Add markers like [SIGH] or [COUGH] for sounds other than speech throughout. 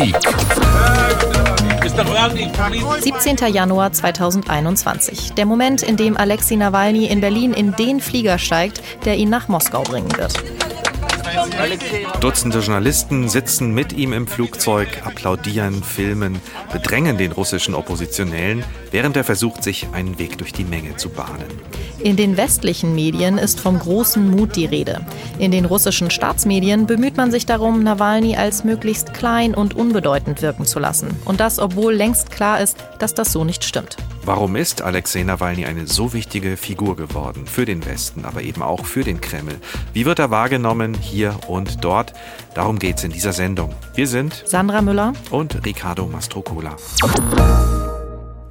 Politik. 17. Januar 2021. Der Moment, in dem Alexei Nawalny in Berlin in den Flieger steigt, der ihn nach Moskau bringen wird. Dutzende Journalisten sitzen mit ihm im Flugzeug, applaudieren, filmen, bedrängen den russischen Oppositionellen, während er versucht, sich einen Weg durch die Menge zu bahnen. In den westlichen Medien ist vom großen Mut die Rede. In den russischen Staatsmedien bemüht man sich darum, Nawalny als möglichst klein und unbedeutend wirken zu lassen. Und das, obwohl längst klar ist, dass das so nicht stimmt. Warum ist Alexei Nawalny eine so wichtige Figur geworden? Für den Westen, aber eben auch für den Kreml. Wie wird er wahrgenommen hier und dort? Darum geht es in dieser Sendung. Wir sind Sandra Müller und Ricardo Mastrocola.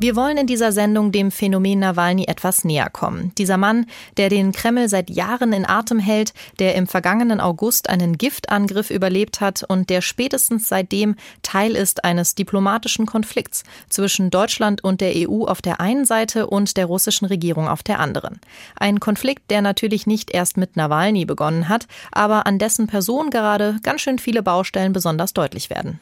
Wir wollen in dieser Sendung dem Phänomen Nawalny etwas näher kommen. Dieser Mann, der den Kreml seit Jahren in Atem hält, der im vergangenen August einen Giftangriff überlebt hat und der spätestens seitdem Teil ist eines diplomatischen Konflikts zwischen Deutschland und der EU auf der einen Seite und der russischen Regierung auf der anderen. Ein Konflikt, der natürlich nicht erst mit Nawalny begonnen hat, aber an dessen Person gerade ganz schön viele Baustellen besonders deutlich werden.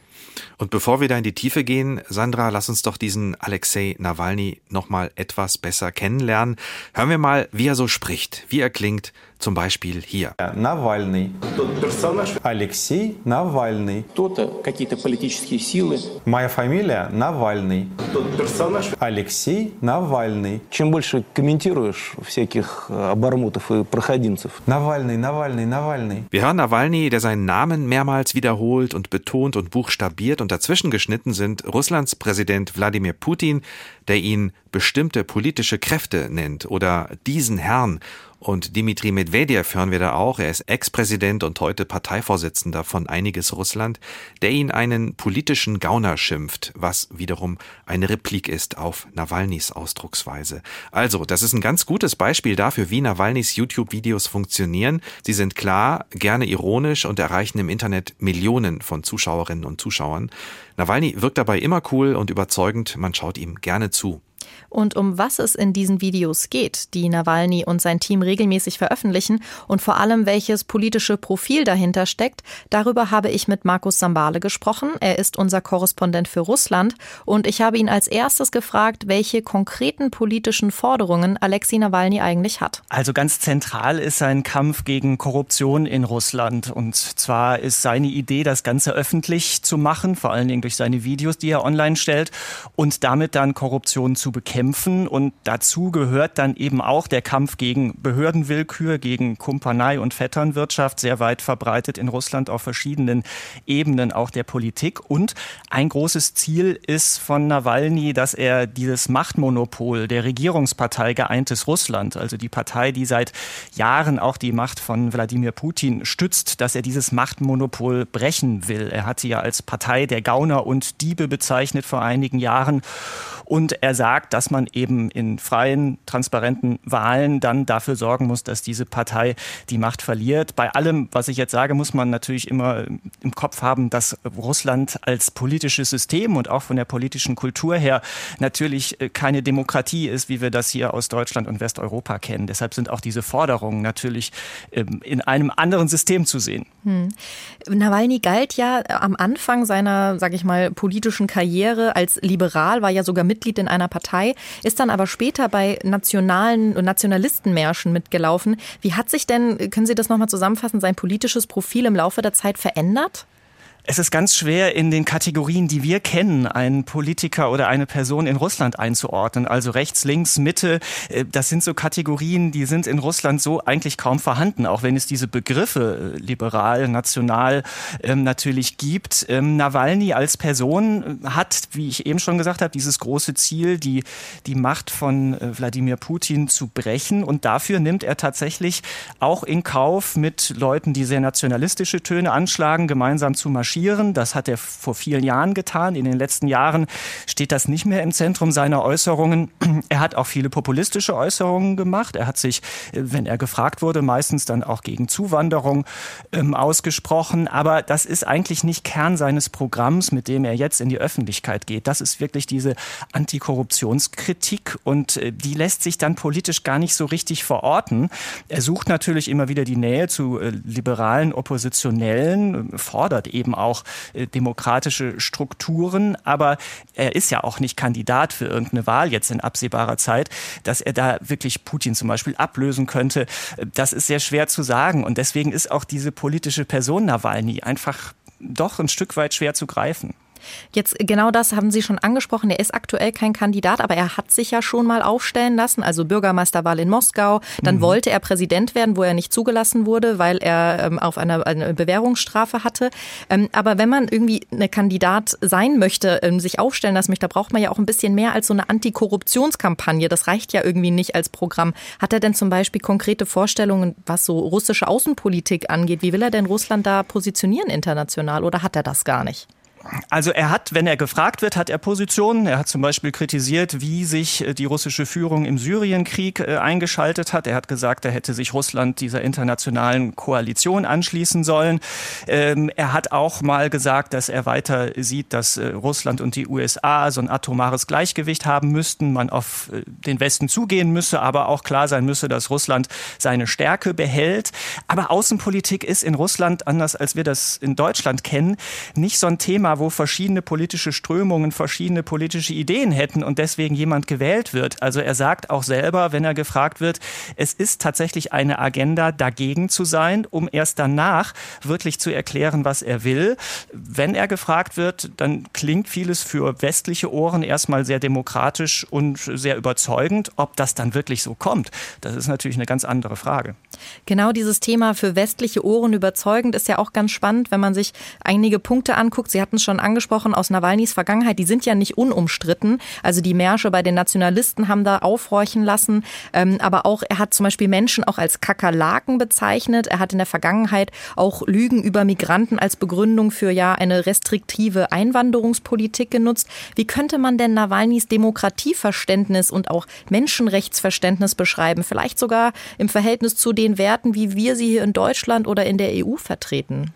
Und bevor wir da in die Tiefe gehen, Sandra, lass uns doch diesen Alexei Nawalny noch mal etwas besser kennenlernen. Hören wir mal, wie er so spricht, wie er klingt, zum Beispiel hier. Навальный. Алексей Навальный. какие-то политические силы. Моя фамилия Навальный. Алексей Навальный. Чем больше комментируешь всяких обормутов и проходимцев. Навальный, Навальный, Навальный. Wir hören Nawalny, der seinen Namen mehrmals wiederholt und betont und buchstabiert und dazwischen geschnitten sind Russlands Präsident Wladimir Putin, der ihn bestimmte politische Kräfte nennt oder diesen Herrn und Dimitri Medvedev hören wir da auch. Er ist Ex-Präsident und heute Parteivorsitzender von Einiges Russland, der ihn einen politischen Gauner schimpft, was wiederum eine Replik ist auf Nawalnys Ausdrucksweise. Also, das ist ein ganz gutes Beispiel dafür, wie Nawalnys YouTube-Videos funktionieren. Sie sind klar, gerne ironisch und erreichen im Internet Millionen von Zuschauerinnen und Zuschauern. Nawalny wirkt dabei immer cool und überzeugend. Man schaut ihm gerne zu. Und um was es in diesen Videos geht, die Nawalny und sein Team regelmäßig veröffentlichen und vor allem welches politische Profil dahinter steckt, darüber habe ich mit Markus Sambale gesprochen. Er ist unser Korrespondent für Russland und ich habe ihn als erstes gefragt, welche konkreten politischen Forderungen Alexei Nawalny eigentlich hat. Also ganz zentral ist sein Kampf gegen Korruption in Russland und zwar ist seine Idee, das Ganze öffentlich zu machen, vor allen Dingen durch seine Videos, die er online stellt und damit dann Korruption zu bekämpfen kämpfen. Und dazu gehört dann eben auch der Kampf gegen Behördenwillkür, gegen Kumpanei- und Vetternwirtschaft, sehr weit verbreitet in Russland auf verschiedenen Ebenen auch der Politik. Und ein großes Ziel ist von Nawalny, dass er dieses Machtmonopol der Regierungspartei Geeintes Russland, also die Partei, die seit Jahren auch die Macht von Wladimir Putin stützt, dass er dieses Machtmonopol brechen will. Er hat sie ja als Partei der Gauner und Diebe bezeichnet vor einigen Jahren. Und er sagt, dass man eben in freien, transparenten Wahlen dann dafür sorgen muss, dass diese Partei die Macht verliert. Bei allem, was ich jetzt sage, muss man natürlich immer im Kopf haben, dass Russland als politisches System und auch von der politischen Kultur her natürlich äh, keine Demokratie ist, wie wir das hier aus Deutschland und Westeuropa kennen. Deshalb sind auch diese Forderungen natürlich ähm, in einem anderen System zu sehen. Hm. Nawalny galt ja am Anfang seiner, sage ich mal, politischen Karriere als liberal, war ja sogar mit Mitglied in einer Partei, ist dann aber später bei nationalen und Nationalistenmärschen mitgelaufen. Wie hat sich denn, können Sie das nochmal zusammenfassen, sein politisches Profil im Laufe der Zeit verändert? Es ist ganz schwer, in den Kategorien, die wir kennen, einen Politiker oder eine Person in Russland einzuordnen. Also rechts, links, Mitte. Äh, das sind so Kategorien, die sind in Russland so eigentlich kaum vorhanden, auch wenn es diese Begriffe äh, liberal, national ähm, natürlich gibt. Ähm, Nawalny als Person äh, hat, wie ich eben schon gesagt habe, dieses große Ziel, die, die Macht von Wladimir Putin zu brechen. Und dafür nimmt er tatsächlich auch in Kauf, mit Leuten, die sehr nationalistische Töne anschlagen, gemeinsam zu marschieren recherchieren. Das hat er vor vielen Jahren getan. In den letzten Jahren steht das nicht mehr im Zentrum seiner Äußerungen. [CLEARS THROAT] Er hat auch viele populistische Äußerungen gemacht. Er hat sich, äh, wenn er gefragt wurde, meistens dann auch gegen Zuwanderung ähm, ausgesprochen. Aber das ist eigentlich nicht Kern seines Programms, mit dem er jetzt in die Öffentlichkeit geht. Das ist wirklich diese Antikorruptionskritik und äh, die lässt sich dann politisch gar nicht so richtig verorten. Er sucht natürlich immer wieder die Nähe zu äh, liberalen Oppositionellen, fordert eben auch auch äh, demokratische Strukturen. Aber er ist ja auch nicht Kandidat für irgendeine Wahl jetzt in absehbarer Zeit, dass er da wirklich Putin zum Beispiel ablösen könnte. Das ist sehr schwer zu sagen. Und deswegen ist auch diese politische Person Nawalny einfach doch ein Stück weit schwer zu greifen. Jetzt genau das haben Sie schon angesprochen. Er ist aktuell kein Kandidat, aber er hat sich ja schon mal aufstellen lassen. Also Bürgermeisterwahl in Moskau. Dann mhm. wollte er Präsident werden, wo er nicht zugelassen wurde, weil er ähm, auf eine, eine, Bewährungsstrafe hatte. Ähm, aber wenn man irgendwie eine Kandidat sein möchte, ähm, sich aufstellen lassen möchte, da braucht man ja auch ein bisschen mehr als so eine Antikorruptionskampagne. Das reicht ja irgendwie nicht als Programm. Hat er denn zum Beispiel konkrete Vorstellungen, was so russische Außenpolitik angeht? Wie will er denn Russland da positionieren international oder hat er das gar nicht? Also er hat, wenn er gefragt wird, hat er Positionen. Er hat zum Beispiel kritisiert, wie sich äh, die russische Führung im Syrienkrieg äh, eingeschaltet hat. Er hat gesagt, er hätte sich Russland dieser internationalen Koalition anschließen sollen. Ähm, er hat auch mal gesagt, dass er weiter sieht, dass äh, Russland und die USA so ein atomares Gleichgewicht haben müssten, man auf den Westen zugehen müsse, aber auch klar sein müsse, dass Russland seine Stärke behält. Aber Außenpolitik ist in Russland, anders als wir das in Deutschland kennen, nicht so ein Thema, wo verschiedene politische Strömungen verschiedene politische Ideen hätten und deswegen jemand gewählt wird. Also er sagt auch selber, wenn er gefragt wird, es ist tatsächlich eine Agenda, dagegen zu sein, um erst danach wirklich zu erklären, was er will. Wenn er gefragt wird, dann klingt vieles für westliche Ohren erstmal sehr demokratisch und sehr überzeugend. Ob das dann wirklich so kommt, das ist natürlich eine ganz andere Frage. Genau dieses Thema für westliche Ohren überzeugend ist ja auch ganz spannend, wenn man sich einige Punkte anguckt. Sie hatten es schon angesprochen aus Nawalnys Vergangenheit, die sind ja nicht unumstritten. Also die Märsche bei den Nationalisten haben da aufhorchen lassen. Ähm, aber auch, er hat zum Beispiel Menschen auch als Kakerlaken bezeichnet. Er hat in der Vergangenheit auch Lügen über Migranten als Begründung für ja eine restriktive Einwanderungspolitik genutzt. Wie könnte man denn Nawalnys Demokratieverständnis und auch Menschenrechtsverständnis beschreiben? Vielleicht sogar im Verhältnis zu den Werten, wie wir sie hier in Deutschland oder in der EU vertreten?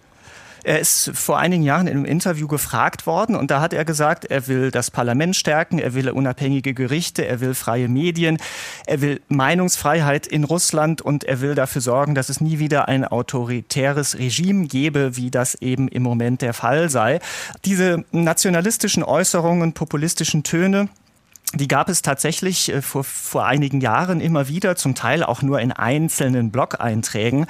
Er ist vor einigen Jahren in einem Interview gefragt worden und da hat er gesagt, er will das Parlament stärken, er will unabhängige Gerichte, er will freie Medien, er will Meinungsfreiheit in Russland und er will dafür sorgen, dass es nie wieder ein autoritäres Regime gebe, wie das eben im Moment der Fall sei. Diese nationalistischen Äußerungen, populistischen Töne, die gab es tatsächlich äh, vor, vor einigen Jahren immer wieder, zum Teil auch nur in einzelnen Blog-Einträgen.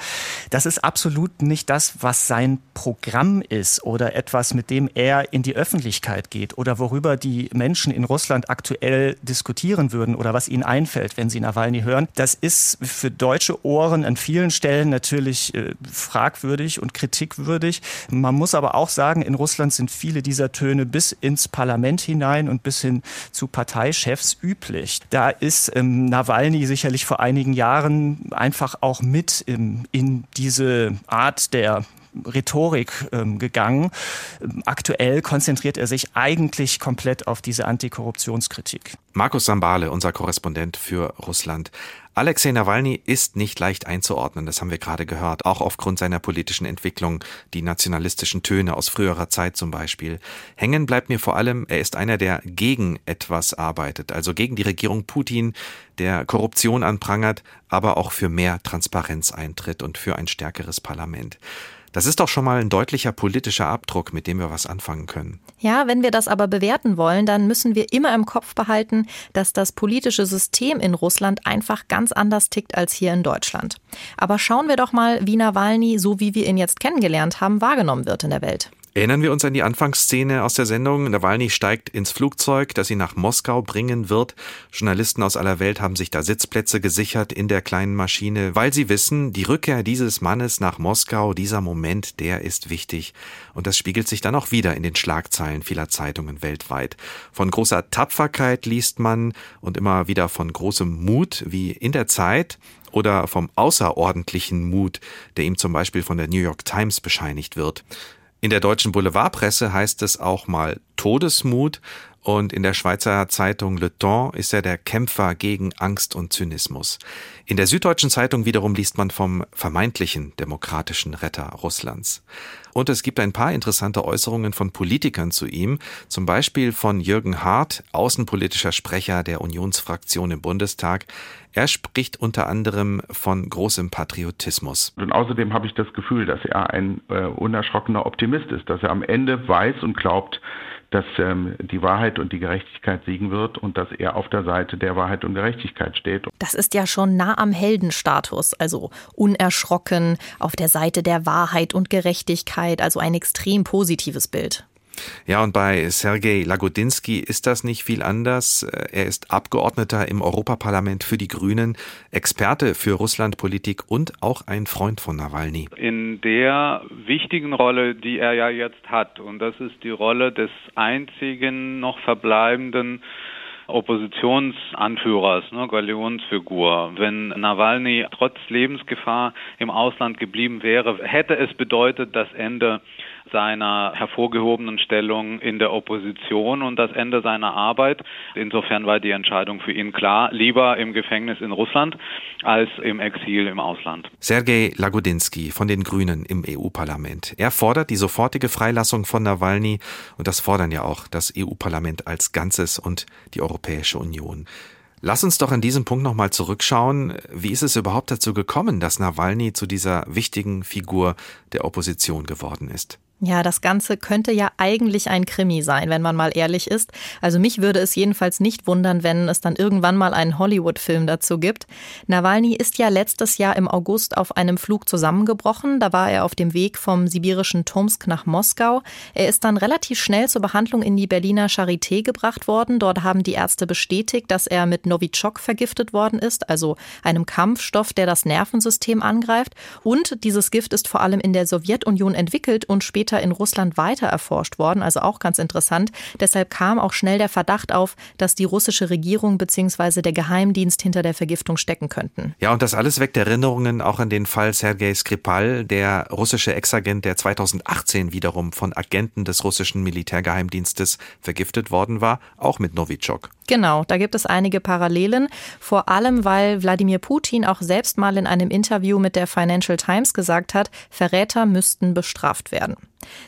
Das ist absolut nicht das, was sein Programm ist oder etwas, mit dem er in die Öffentlichkeit geht oder worüber die Menschen in Russland aktuell diskutieren würden oder was ihnen einfällt, wenn sie Nawalny hören. Das ist für deutsche Ohren an vielen Stellen natürlich äh, fragwürdig und kritikwürdig. Man muss aber auch sagen, in Russland sind viele dieser Töne bis ins Parlament hinein und bis hin zu Parteien Parteichefs üblich. Da ist ähm, Nawalny sicherlich vor einigen Jahren einfach auch mit ähm, in diese Art der Rhetorik ähm, gegangen. Aktuell konzentriert er sich eigentlich komplett auf diese Antikorruptionskritik. Markus Sambale, unser Korrespondent für Russland. Alexei Nawalny ist nicht leicht einzuordnen, das haben wir gerade gehört, auch aufgrund seiner politischen Entwicklung, die nationalistischen Töne aus früherer Zeit zum Beispiel. Hängen bleibt mir vor allem, er ist einer, der gegen etwas arbeitet, also gegen die Regierung Putin, der Korruption anprangert, aber auch für mehr Transparenz eintritt und für ein stärkeres Parlament. Das ist doch schon mal ein deutlicher politischer Abdruck, mit dem wir was anfangen können. Ja, wenn wir das aber bewerten wollen, dann müssen wir immer im Kopf behalten, dass das politische System in Russland einfach ganz anders tickt als hier in Deutschland. Aber schauen wir doch mal, wie Nawalny, so wie wir ihn jetzt kennengelernt haben, wahrgenommen wird in der Welt. Erinnern wir uns an die Anfangsszene aus der Sendung. Nawalny steigt ins Flugzeug, das ihn nach Moskau bringen wird. Journalisten aus aller Welt haben sich da Sitzplätze gesichert in der kleinen Maschine, weil sie wissen, die Rückkehr dieses Mannes nach Moskau, dieser Moment, der ist wichtig. Und das spiegelt sich dann auch wieder in den Schlagzeilen vieler Zeitungen weltweit. Von großer Tapferkeit liest man und immer wieder von großem Mut, wie in der Zeit, oder vom außerordentlichen Mut, der ihm zum Beispiel von der New York Times bescheinigt wird. In der deutschen Boulevardpresse heißt es auch mal Todesmut und in der Schweizer Zeitung Le Temps ist er der Kämpfer gegen Angst und Zynismus. In der Süddeutschen Zeitung wiederum liest man vom vermeintlichen demokratischen Retter Russlands. Und es gibt ein paar interessante Äußerungen von Politikern zu ihm, zum Beispiel von Jürgen Hart, außenpolitischer Sprecher der Unionsfraktion im Bundestag. Er spricht unter anderem von großem Patriotismus. Und außerdem habe ich das Gefühl, dass er ein äh, unerschrockener Optimist ist, dass er am Ende weiß und glaubt, dass ähm, die Wahrheit und die Gerechtigkeit siegen wird und dass er auf der Seite der Wahrheit und Gerechtigkeit steht. Das ist ja schon nah am Heldenstatus, also unerschrocken, auf der Seite der Wahrheit und Gerechtigkeit, also ein extrem positives Bild. Ja, und bei Sergei Lagodinsky ist das nicht viel anders. Er ist Abgeordneter im Europaparlament für die Grünen, Experte für Russlandpolitik und auch ein Freund von Nawalny. In der wichtigen Rolle, die er ja jetzt hat, und das ist die Rolle des einzigen noch verbleibenden Oppositionsanführers, ne, Galionsfigur. Wenn Nawalny trotz Lebensgefahr im Ausland geblieben wäre, hätte es bedeutet das Ende seiner hervorgehobenen Stellung in der Opposition und das Ende seiner Arbeit. Insofern war die Entscheidung für ihn klar, lieber im Gefängnis in Russland als im Exil im Ausland. Sergei Lagodinsky von den Grünen im EU-Parlament. Er fordert die sofortige Freilassung von Nawalny und das fordern ja auch das EU-Parlament als Ganzes und die Europäische Union. Lass uns doch an diesem Punkt nochmal zurückschauen. Wie ist es überhaupt dazu gekommen, dass Nawalny zu dieser wichtigen Figur der Opposition geworden ist? Ja, das Ganze könnte ja eigentlich ein Krimi sein, wenn man mal ehrlich ist. Also mich würde es jedenfalls nicht wundern, wenn es dann irgendwann mal einen Hollywood-Film dazu gibt. Nawalny ist ja letztes Jahr im August auf einem Flug zusammengebrochen. Da war er auf dem Weg vom sibirischen Tomsk nach Moskau. Er ist dann relativ schnell zur Behandlung in die Berliner Charité gebracht worden. Dort haben die Ärzte bestätigt, dass er mit Novichok vergiftet worden ist, also einem Kampfstoff, der das Nervensystem angreift. Und dieses Gift ist vor allem in der Sowjetunion entwickelt und später später in Russland weiter erforscht worden, also auch ganz interessant. Deshalb kam auch schnell der Verdacht auf, dass die russische Regierung bzw. der Geheimdienst hinter der Vergiftung stecken könnten. Ja, und das alles weckt Erinnerungen auch an den Fall Sergei Skripal, der russische Ex-Agent, der 2018 wiederum von Agenten des russischen Militärgeheimdienstes vergiftet worden war, auch mit Novichok. Genau, da gibt es einige Parallelen, vor allem weil Wladimir Putin auch selbst mal in einem Interview mit der Financial Times gesagt hat, Verräter müssten bestraft werden.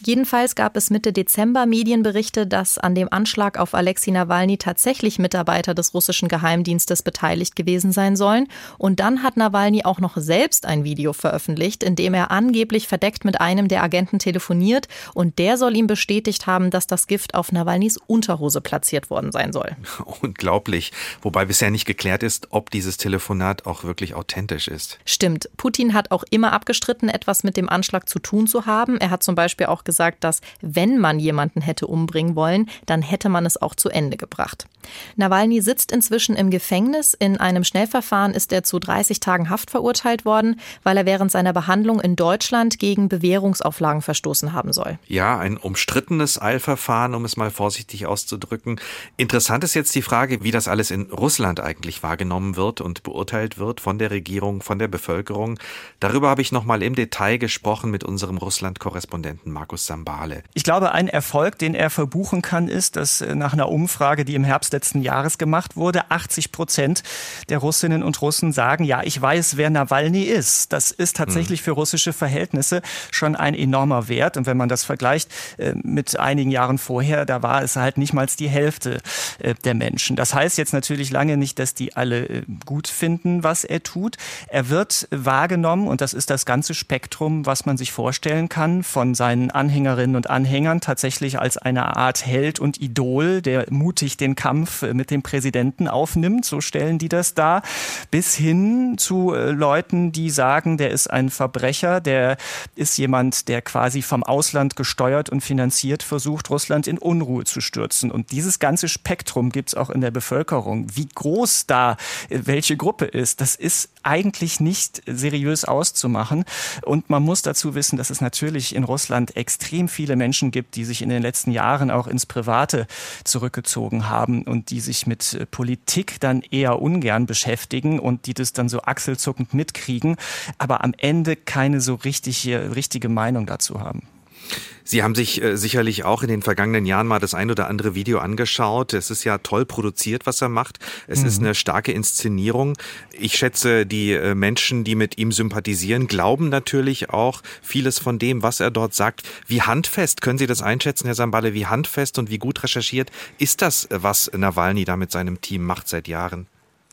Jedenfalls gab es Mitte Dezember Medienberichte, dass an dem Anschlag auf Alexei Nawalny tatsächlich Mitarbeiter des russischen Geheimdienstes beteiligt gewesen sein sollen. Und dann hat Nawalny auch noch selbst ein Video veröffentlicht, in dem er angeblich verdeckt mit einem der Agenten telefoniert. Und der soll ihm bestätigt haben, dass das Gift auf Nawalnys Unterhose platziert worden sein soll. [LAUGHS] Unglaublich. Wobei bisher nicht geklärt ist, ob dieses Telefonat auch wirklich authentisch ist. Stimmt. Putin hat auch immer abgestritten, etwas mit dem Anschlag zu tun zu haben. Er hat zum Beispiel Beispiel auch gesagt, dass wenn man jemanden hätte umbringen wollen, dann hätte man es auch zu Ende gebracht. Nawalny sitzt inzwischen im Gefängnis. In einem Schnellverfahren ist er zu 30 Tagen Haft verurteilt worden, weil er während seiner Behandlung in Deutschland gegen Bewährungsauflagen verstoßen haben soll. Ja, ein umstrittenes Eilverfahren, um es mal vorsichtig auszudrücken. Interessant ist jetzt die Frage, wie das alles in Russland eigentlich wahrgenommen wird und beurteilt wird von der Regierung, von der Bevölkerung. Darüber habe ich noch mal im Detail gesprochen mit unserem Russland-Korrespondenten Markus Sambale. Ich glaube, ein Erfolg, den er verbuchen kann, ist, dass äh, nach einer Umfrage, die im Herbst letzten Jahres gemacht wurde, 80 Prozent der Russinnen und Russen sagen, ja, ich weiß, wer Nawalny ist. Das ist tatsächlich für russische Verhältnisse schon ein enormer Wert. Und wenn man das vergleicht äh, mit einigen Jahren vorher, da war es halt nicht mal die Hälfte äh, der Menschen. Das heißt jetzt natürlich lange nicht, dass die alle gut finden, was er tut. Er wird wahrgenommen und das ist das ganze Spektrum, was man sich vorstellen kann, von seinen Anhängerinnen und Anhängern tatsächlich als eine Art Held und Idol, der mutig den Kampf mit dem Präsidenten aufnimmt, so stellen die das dar, bis hin zu äh, Leuten, die sagen, der ist ein Verbrecher, der ist jemand, der quasi vom Ausland gesteuert und finanziert versucht, Russland in Unruhe zu stürzen. Und dieses ganze Spektrum gibt es auch in der Bevölkerung. Wie groß da äh, welche Gruppe ist, das ist eigentlich nicht seriös auszumachen. Und man muss dazu wissen, dass es natürlich in Russland extrem viele Menschen gibt, die sich in den letzten Jahren auch ins Private zurückgezogen haben und die sich mit äh, Politik dann eher ungern beschäftigen und die das dann so achselzuckend mitkriegen, aber am Ende keine so richtige, richtige Meinung dazu haben. Sie haben sich äh, sicherlich auch in den vergangenen Jahren mal das ein oder andere Video angeschaut. Es ist ja toll produziert, was er macht. Es mhm. ist eine starke Inszenierung. Ich schätze, die äh, Menschen, die mit ihm sympathisieren, glauben natürlich auch vieles von dem, was er dort sagt. Wie handfest, können Sie das einschätzen, Herr Samballe, wie handfest und wie gut recherchiert ist das, was Nawalny da mit seinem Team macht seit Jahren?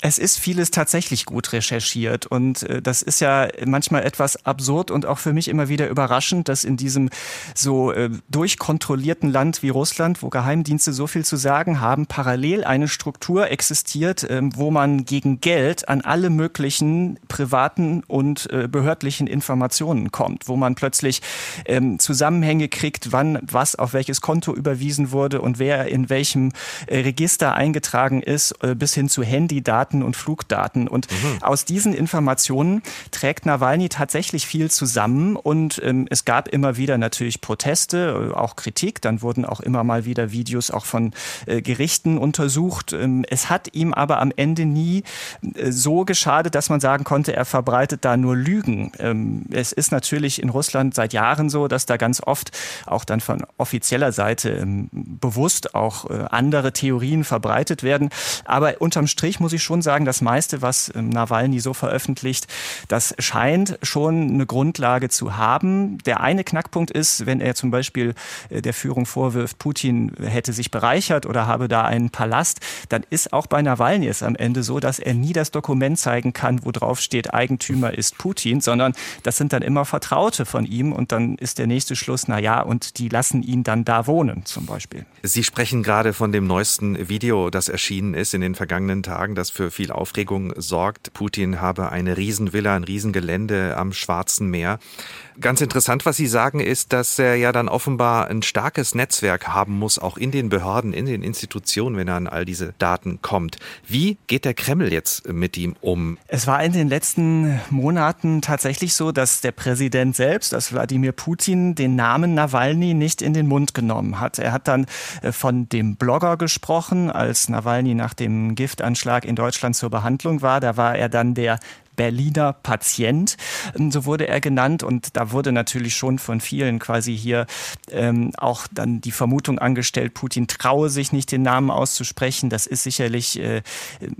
Es ist vieles tatsächlich gut recherchiert und äh, das ist ja manchmal etwas absurd und auch für mich immer wieder überraschend, dass in diesem so äh, durchkontrollierten Land wie Russland, wo Geheimdienste so viel zu sagen haben, parallel eine Struktur existiert, äh, wo man gegen Geld an alle möglichen privaten und äh, behördlichen Informationen kommt, wo man plötzlich ähm, Zusammenhänge kriegt, wann was auf welches Konto überwiesen wurde und wer in welchem Register eingetragen ist, bis hin zu Handydaten Daten und Flugdaten. Und mhm. aus diesen Informationen trägt Nawalny tatsächlich viel zusammen. Und ähm, es gab immer wieder natürlich Proteste, äh, auch Kritik. Dann wurden auch immer mal wieder Videos auch von äh, Gerichten untersucht. Ähm, es hat ihm aber am Ende nie äh, so geschadet, dass man sagen konnte, er verbreitet da nur Lügen. Ähm, es ist natürlich in Russland seit Jahren so, dass da ganz oft auch dann von offizieller Seite ähm, bewusst auch äh, andere Theorien verbreitet werden. Aber unterm Strich muss ich schon sagen, das meiste, was ähm, Nawalny so veröffentlicht, das scheint schon eine Grundlage zu haben. Der eine Knackpunkt ist, wenn er zum Beispiel äh, der Führung vorwirft, Putin hätte sich bereichert oder habe da einen Palast, dann ist auch bei Nawalny es am Ende so, dass er nie das Dokument zeigen kann, wo drauf steht, Eigentümer ist Putin, sondern das sind dann immer Vertraute von ihm und dann ist der nächste Schluss, na ja, und die lassen ihn dann da wohnen zum Beispiel. Sie sprechen gerade von dem neuesten Video, das erschienen ist in den vergangenen Tagen, das für viel Aufregung sorgt. Putin habe eine Riesenvilla, ein Riesengelände am Schwarzen Meer. Ganz interessant, was Sie sagen, ist, dass er ja dann offenbar ein starkes Netzwerk haben muss, auch in den Behörden, in den Institutionen, wenn er an all diese Daten kommt. Wie geht der Kreml jetzt mit ihm um? Es war in den letzten Monaten tatsächlich so, dass der Präsident selbst, dass Wladimir Putin, den Namen Nawalny nicht in den Mund genommen hat. Er hat dann äh, von dem Blogger gesprochen, als Nawalny nach dem Giftanschlag in Deutschland zur Behandlung war. Da war er dann der Berliner Patient, ähm, so wurde er genannt. Und da wurde natürlich schon von vielen quasi hier ähm, auch dann die Vermutung angestellt, Putin traue sich nicht den Namen auszusprechen. Das ist sicherlich äh,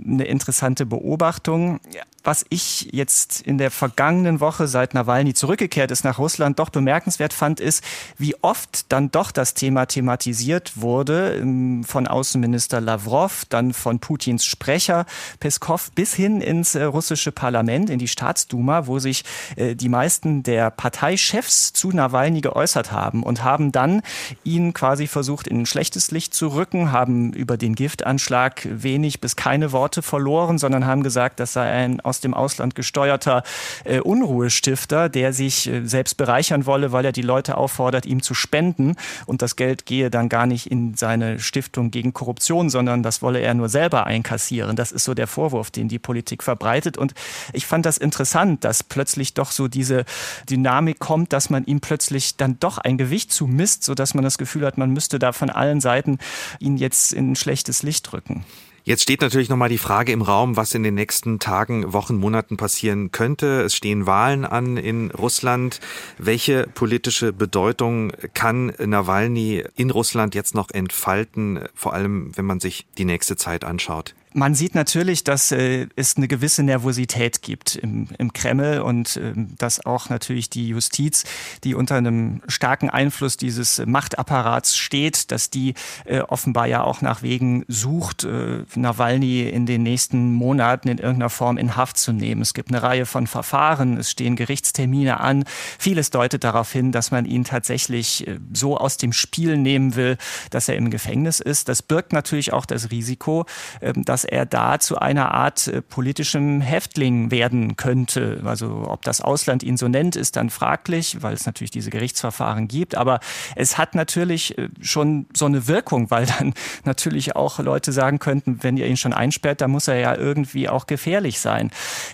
eine interessante Beobachtung was ich jetzt in der vergangenen Woche, seit Nawalny zurückgekehrt ist nach Russland, doch bemerkenswert fand, ist, wie oft dann doch das Thema thematisiert wurde ähm, von Außenminister Lavrov, dann von Putins Sprecher Peskov bis hin ins äh, russische Parlament, in die Staatsduma, wo sich äh, die meisten der Parteichefs zu Nawalny geäußert haben und haben dann ihn quasi versucht, in ein schlechtes Licht zu rücken, haben über den Giftanschlag wenig bis keine Worte verloren, sondern haben gesagt, das sei ein aus dem Ausland gesteuerter äh, Unruhestifter, der sich äh, selbst bereichern wolle, weil er die Leute auffordert, ihm zu spenden. Und das Geld gehe dann gar nicht in seine Stiftung gegen Korruption, sondern das wolle er nur selber einkassieren. Das ist so der Vorwurf, den die Politik verbreitet. Und ich fand das interessant, dass plötzlich doch so diese Dynamik kommt, dass man ihm plötzlich dann doch ein Gewicht zumisst, sodass man das Gefühl hat, man müsste da von allen Seiten ihn jetzt in ein schlechtes Licht rücken. Jetzt steht natürlich nochmal die Frage im Raum, was in den nächsten Tagen, Wochen, Monaten passieren könnte. Es stehen Wahlen an in Russland. Welche politische Bedeutung kann Nawalny in Russland jetzt noch entfalten, vor allem wenn man sich die nächste Zeit anschaut? Man sieht natürlich, dass äh, es eine gewisse Nervosität gibt im, im Kreml und äh, dass auch natürlich die Justiz, die unter einem starken Einfluss dieses Machtapparats steht, dass die äh, offenbar ja auch nach Wegen sucht, äh, Nawalny in den nächsten Monaten in irgendeiner Form in Haft zu nehmen. Es gibt eine Reihe von Verfahren, es stehen Gerichtstermine an. Vieles deutet darauf hin, dass man ihn tatsächlich äh, so aus dem Spiel nehmen will, dass er im Gefängnis ist. Das birgt natürlich auch das Risiko, äh, dass dass er da zu einer Art äh, politischem Häftling werden könnte. Also ob das Ausland ihn so nennt, ist dann fraglich, weil es natürlich diese Gerichtsverfahren gibt. Aber es hat natürlich äh, schon so eine Wirkung, weil dann [LAUGHS] natürlich auch Leute sagen könnten, wenn ihr ihn schon einsperrt, dann muss er ja irgendwie auch gefährlich sein.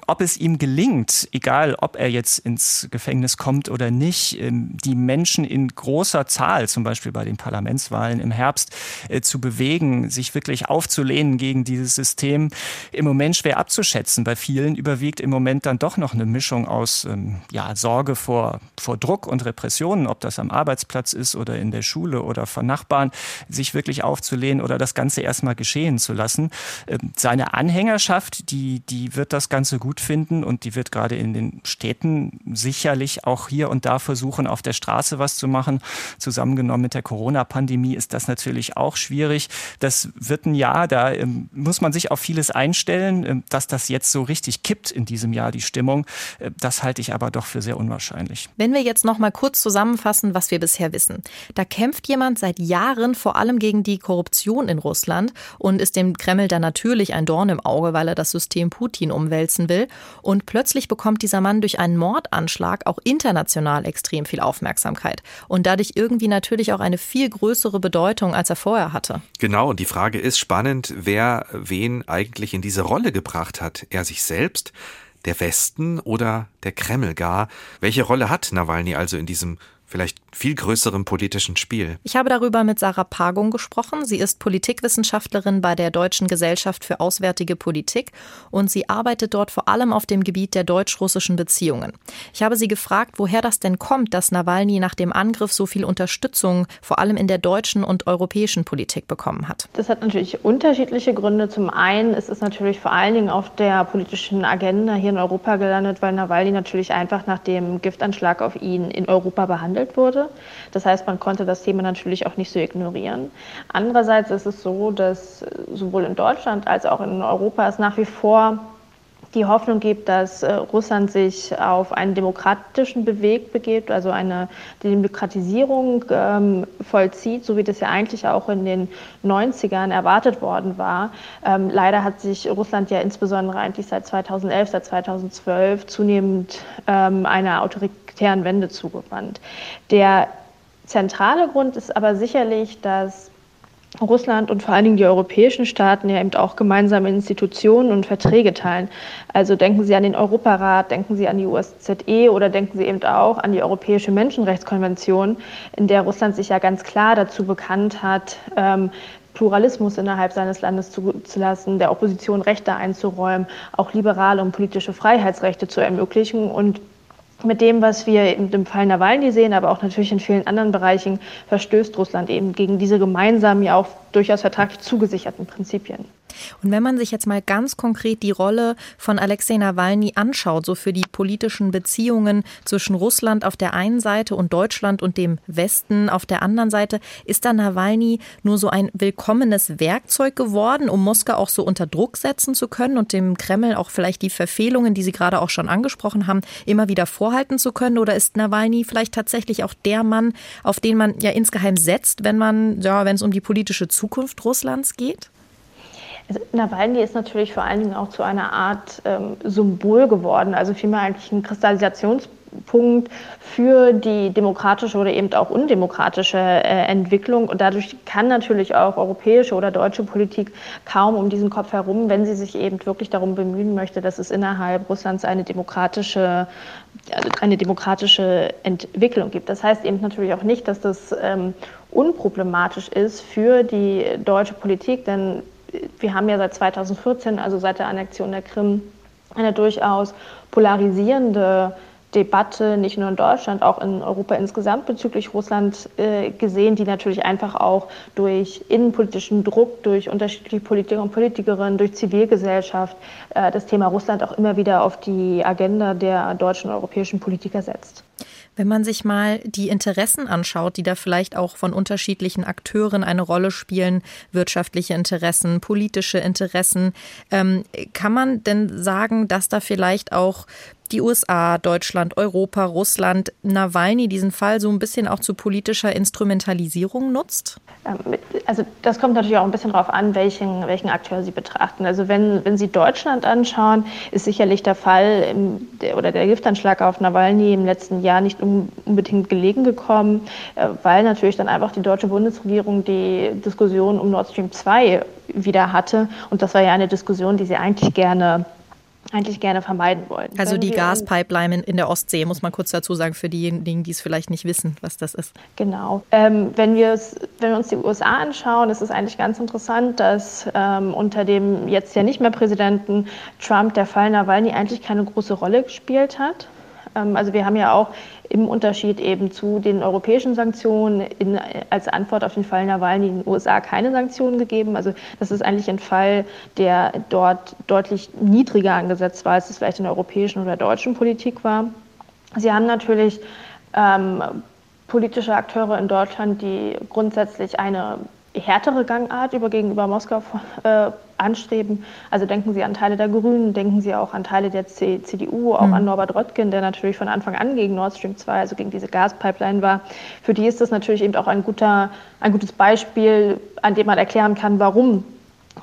Ob es ihm gelingt, egal ob er jetzt ins Gefängnis kommt oder nicht, ähm, die Menschen in großer Zahl, zum Beispiel bei den Parlamentswahlen im Herbst, äh, zu bewegen, sich wirklich aufzulehnen gegen dieses System im Moment schwer abzuschätzen. Bei vielen überwiegt im Moment dann doch noch eine Mischung aus ähm, ja, Sorge vor, vor Druck und Repressionen, ob das am Arbeitsplatz ist oder in der Schule oder von Nachbarn, sich wirklich aufzulehnen oder das Ganze erstmal geschehen zu lassen. Ähm, seine Anhängerschaft, die, die wird das Ganze gut finden und die wird gerade in den Städten sicherlich auch hier und da versuchen, auf der Straße was zu machen. Zusammengenommen mit der Corona-Pandemie ist das natürlich auch schwierig. Das wird ein Jahr, da ähm, muss man sich auf vieles einstellen. Ähm, dass das jetzt so richtig kippt in diesem Jahr, die Stimmung, äh, das halte ich aber doch für sehr unwahrscheinlich. Wenn wir jetzt noch mal kurz zusammenfassen, was wir bisher wissen. Da kämpft jemand seit Jahren vor allem gegen die Korruption in Russland und ist dem Kreml da natürlich ein Dorn im Auge, weil er das System Putin umwälzen will. Und plötzlich bekommt dieser Mann durch einen Mordanschlag auch international extrem viel Aufmerksamkeit und dadurch irgendwie natürlich auch eine viel größere Bedeutung, als er vorher hatte. Genau, und die Frage ist spannend, wer wen eigentlich in diese Rolle gebracht hat. Er sich selbst, der Westen oder der Kreml gar? Welche Rolle hat Nawalny also in diesem vielleicht viel größerem politischen Spiel. Ich habe darüber mit Sarah Pagung gesprochen. Sie ist Politikwissenschaftlerin bei der Deutschen Gesellschaft für Auswärtige Politik und sie arbeitet dort vor allem auf dem Gebiet der deutsch-russischen Beziehungen. Ich habe sie gefragt, woher das denn kommt, dass Nawalny nach dem Angriff so viel Unterstützung vor allem in der deutschen und europäischen Politik bekommen hat. Das hat natürlich unterschiedliche Gründe. Zum einen ist es natürlich vor allen Dingen auf der politischen Agenda hier in Europa gelandet, weil Nawalny natürlich einfach nach dem Giftanschlag auf ihn in Europa behandelt wurde wurde. Das heißt, man konnte das Thema natürlich auch nicht so ignorieren. Andererseits ist es so, dass sowohl in Deutschland als auch in Europa es nach wie vor die Hoffnung gibt, dass äh, Russland sich auf einen demokratischen Beweg begebt, also eine Demokratisierung ähm, vollzieht, so wie das ja eigentlich auch in den 90ern erwartet worden war. Ähm, leider hat sich Russland ja insbesondere eigentlich seit 2011, seit 2012 zunehmend ähm, einer autoritären Wende zugewandt. Der zentrale Grund ist aber sicherlich, dass Russland und vor allen Dingen die europäischen Staaten ja eben auch gemeinsame Institutionen und Verträge teilen. Also denken Sie an den Europarat, denken Sie an die USZE oder denken Sie eben auch an die Europäische Menschenrechtskonvention, in der Russland sich ja ganz klar dazu bekannt hat, ähm, Pluralismus innerhalb seines Landes zuzulassen, der Opposition Rechte einzuräumen, auch liberale und politische Freiheitsrechte zu ermöglichen und mit dem, was wir im Fall Nawalny sehen, aber auch natürlich in vielen anderen Bereichen, verstößt Russland eben gegen diese gemeinsamen, ja auch durchaus vertraglich zugesicherten Prinzipien. Und wenn man sich jetzt mal ganz konkret die Rolle von Alexei Nawalny anschaut, so für die politischen Beziehungen zwischen Russland auf der einen Seite und Deutschland und dem Westen auf der anderen Seite, ist da Nawalny nur so ein willkommenes Werkzeug geworden, um Moskau auch so unter Druck setzen zu können und dem Kreml auch vielleicht die Verfehlungen, die Sie gerade auch schon angesprochen haben, immer wieder vorhalten zu können? Oder ist Nawalny vielleicht tatsächlich auch der Mann, auf den man ja insgeheim setzt, wenn man, ja, wenn es um die politische Zukunft Russlands geht? Also Nawalny ist natürlich vor allen Dingen auch zu einer Art ähm, Symbol geworden, also vielmehr eigentlich ein Kristallisationspunkt für die demokratische oder eben auch undemokratische äh, Entwicklung. Und dadurch kann natürlich auch europäische oder deutsche Politik kaum um diesen Kopf herum, wenn sie sich eben wirklich darum bemühen möchte, dass es innerhalb Russlands eine demokratische also eine demokratische Entwicklung gibt. Das heißt eben natürlich auch nicht, dass das ähm, unproblematisch ist für die deutsche Politik, denn wir haben ja seit 2014, also seit der Annexion der Krim, eine durchaus polarisierende Debatte, nicht nur in Deutschland, auch in Europa insgesamt bezüglich Russland äh, gesehen, die natürlich einfach auch durch innenpolitischen Druck, durch unterschiedliche Politiker und Politikerinnen, durch Zivilgesellschaft äh, das Thema Russland auch immer wieder auf die Agenda der deutschen und europäischen Politiker setzt. Wenn man sich mal die Interessen anschaut, die da vielleicht auch von unterschiedlichen Akteuren eine Rolle spielen, wirtschaftliche Interessen, politische Interessen, ähm, kann man denn sagen, dass da vielleicht auch die USA, Deutschland, Europa, Russland, Nawalny diesen Fall so ein bisschen auch zu politischer Instrumentalisierung nutzt? Ähm, also das kommt natürlich auch ein bisschen darauf an, welchen, welchen Akteur Sie betrachten. Also wenn, wenn Sie Deutschland anschauen, ist sicherlich der Fall im, der, oder der Giftanschlag auf Nawalny im letzten Jahr nicht unbedingt gelegen gekommen, äh, weil natürlich dann einfach die deutsche Bundesregierung die Diskussion um Nord Stream 2 wieder hatte. Und das war ja eine Diskussion, die sie eigentlich gerne eigentlich gerne vermeiden wollen. Also die Gaspipeline in der Ostsee, muss man kurz dazu sagen, für diejenigen, die es vielleicht nicht wissen, was das ist. Genau. Ähm, wenn, wir wenn wir uns die USA anschauen, ist es eigentlich ganz interessant, dass ähm, unter dem jetzt ja nicht mehr Präsidenten Trump der Fall Nawalny eigentlich keine große Rolle gespielt hat. Ähm, also wir haben ja auch im Unterschied eben zu den europäischen Sanktionen in, als Antwort auf den Fall Nawalny in den USA keine Sanktionen gegeben. Also das ist eigentlich ein Fall, der dort deutlich niedriger angesetzt war, als es vielleicht in der europäischen oder deutschen Politik war. Sie haben natürlich ähm, politische Akteure in Deutschland, die grundsätzlich eine härtere Gangart über gegenüber Moskau äh, anstreben. Also denken Sie an Teile der Grünen, denken Sie auch an Teile der C CDU, auch mhm. an Norbert Röttgen, der natürlich von Anfang an gegen Nord Stream 2, also gegen diese Gaspipeline war. Für die ist das natürlich eben auch ein, guter, ein gutes Beispiel, an dem man erklären kann, warum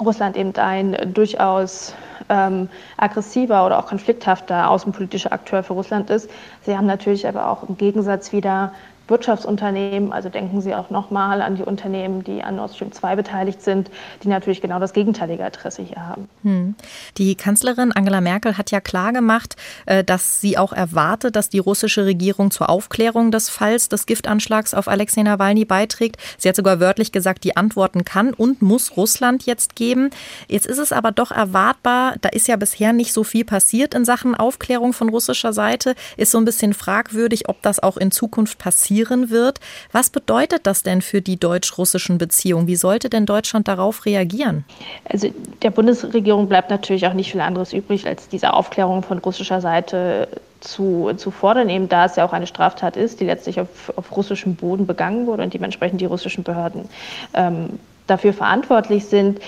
Russland eben ein durchaus ähm, aggressiver oder auch konflikthafter außenpolitischer Akteur für Russland ist. Sie haben natürlich aber auch im Gegensatz wieder Wirtschaftsunternehmen, also denken Sie auch nochmal an die Unternehmen, die an Nord Stream 2 beteiligt sind, die natürlich genau das gegenteilige Interesse hier haben. Hm. Die Kanzlerin Angela Merkel hat ja klargemacht, äh, dass sie auch erwartet, dass die russische Regierung zur Aufklärung des Falls des Giftanschlags auf Alexei Nawalny beiträgt. Sie hat sogar wörtlich gesagt, die Antworten kann und muss Russland jetzt geben. Jetzt ist es aber doch erwartbar, da ist ja bisher nicht so viel passiert in Sachen Aufklärung von russischer Seite, ist so ein bisschen fragwürdig, ob das auch in Zukunft passiert passieren wird. Was bedeutet das denn für die deutsch-russischen Beziehungen? Wie sollte denn Deutschland darauf reagieren? Also der Bundesregierung bleibt natürlich auch nicht viel anderes übrig, als diese Aufklärung von russischer Seite zu, zu fordern, eben da es ja auch eine Straftat ist, die letztlich auf, auf russischem Boden begangen wurde und dementsprechend die russischen Behörden ähm, dafür verantwortlich sind.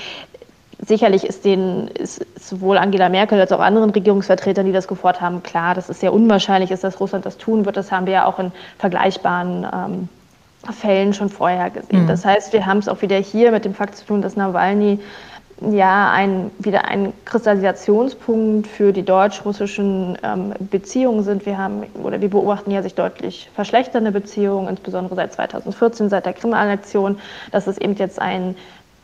Sicherlich ist, den, ist sowohl Angela Merkel als auch anderen Regierungsvertretern, die das gefordert haben, klar, dass es sehr unwahrscheinlich ist, dass Russland das tun wird. Das haben wir ja auch in vergleichbaren ähm, Fällen schon vorher gesehen. Mhm. Das heißt, wir haben es auch wieder hier mit dem Fakt zu tun, dass Nawalny ja ein, wieder ein Kristallisationspunkt für die deutsch-russischen ähm, Beziehungen sind. Wir haben oder wir beobachten ja sich deutlich verschlechternde Beziehungen, insbesondere seit 2014, seit der Krim-Annexion. Das ist eben jetzt ein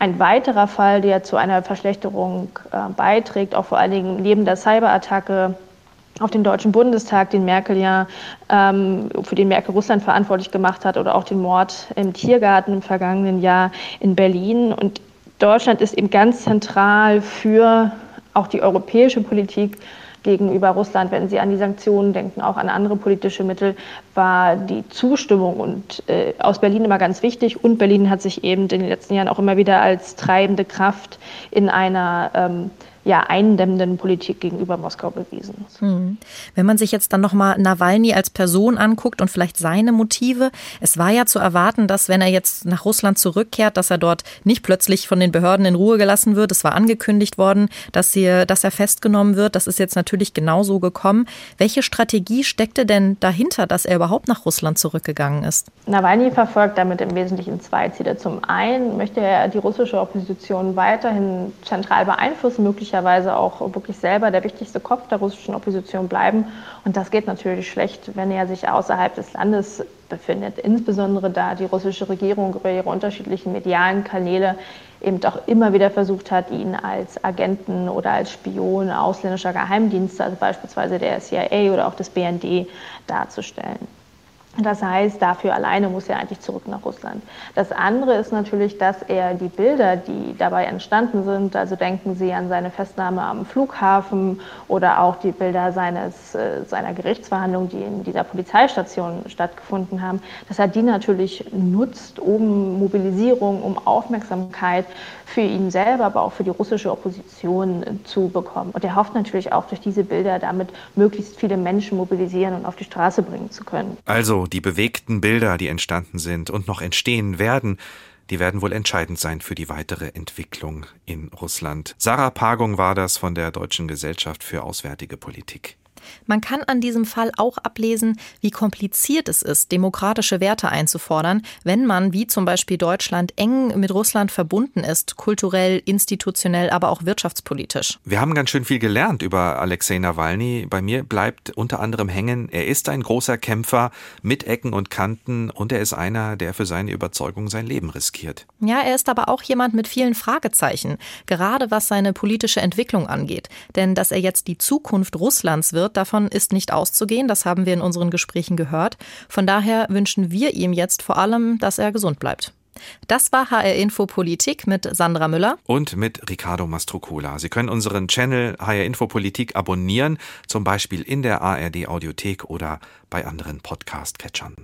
ein weiterer Fall, der zu einer Verschlechterung äh, beiträgt, auch vor allen Dingen neben der Cyberattacke auf den Deutschen Bundestag, den Merkel ja, ähm, für den Merkel Russland verantwortlich gemacht hat, oder auch den Mord im Tiergarten im vergangenen Jahr in Berlin. Und Deutschland ist eben ganz zentral für auch die europäische Politik gegenüber Russland, wenn Sie an die Sanktionen denken, auch an andere politische Mittel, war die Zustimmung und äh, aus Berlin immer ganz wichtig. Und Berlin hat sich eben in den letzten Jahren auch immer wieder als treibende Kraft in einer ähm, ja, eindämmenden Politik gegenüber Moskau bewiesen. Hm. Wenn man sich jetzt dann nochmal Nawalny als Person anguckt und vielleicht seine Motive, es war ja zu erwarten, dass wenn er jetzt nach Russland zurückkehrt, dass er dort nicht plötzlich von den Behörden in Ruhe gelassen wird. Es war angekündigt worden, dass, hier, dass er festgenommen wird. Das ist jetzt natürlich genauso gekommen. Welche Strategie steckte denn dahinter, dass er überhaupt nach Russland zurückgegangen ist? Nawalny verfolgt damit im Wesentlichen zwei Ziele. Zum einen möchte er die russische Opposition weiterhin zentral beeinflussen, möglicherweise möglicherweise auch wirklich selber der wichtigste Kopf der russischen Opposition bleiben. Und das geht natürlich schlecht, wenn er sich außerhalb des Landes befindet. Insbesondere da die russische Regierung über ihre unterschiedlichen medialen Kanäle eben doch immer wieder versucht hat, ihn als Agenten oder als Spion ausländischer Geheimdienste, also beispielsweise der CIA oder auch des BND, darzustellen. Das heißt, dafür alleine muss er eigentlich zurück nach Russland. Das andere ist natürlich, dass er die Bilder, die dabei entstanden sind, also denken Sie an seine Festnahme am Flughafen oder auch die Bilder seines, äh, seiner Gerichtsverhandlung, die in dieser Polizeistation stattgefunden haben, dass er die natürlich nutzt, um Mobilisierung, um Aufmerksamkeit für ihn selber, aber auch für die russische Opposition zu bekommen. Und er hofft natürlich auch durch diese Bilder damit möglichst viele Menschen mobilisieren und auf die Straße bringen zu können. Also die bewegten Bilder, die entstanden sind und noch entstehen werden, die werden wohl entscheidend sein für die weitere Entwicklung in Russland. Sarah Pagung war das von der Deutschen Gesellschaft für Auswärtige Politik. Man kann an diesem Fall auch ablesen, wie kompliziert es ist, demokratische Werte einzufordern, wenn man, wie zum Beispiel Deutschland, eng mit Russland verbunden ist, kulturell, institutionell, aber auch wirtschaftspolitisch. Wir haben ganz schön viel gelernt über Alexei Nawalny. Bei mir bleibt unter anderem hängen, er ist ein großer Kämpfer mit Ecken und Kanten und er ist einer, der für seine Überzeugung sein Leben riskiert. Ja, er ist aber auch jemand mit vielen Fragezeichen, gerade was seine politische Entwicklung angeht. Denn dass er jetzt die Zukunft Russlands wird, davon ist nicht auszugehen. Das haben wir in unseren Gesprächen gehört. Von daher wünschen wir ihm jetzt vor allem, dass er gesund bleibt. Das war HR Info Politik mit Sandra Müller und mit Ricardo Mastrocola. Sie können unseren Channel HR Info Politik abonnieren, zum Beispiel in der ARD Audiothek oder bei anderen Podcast-Catchern.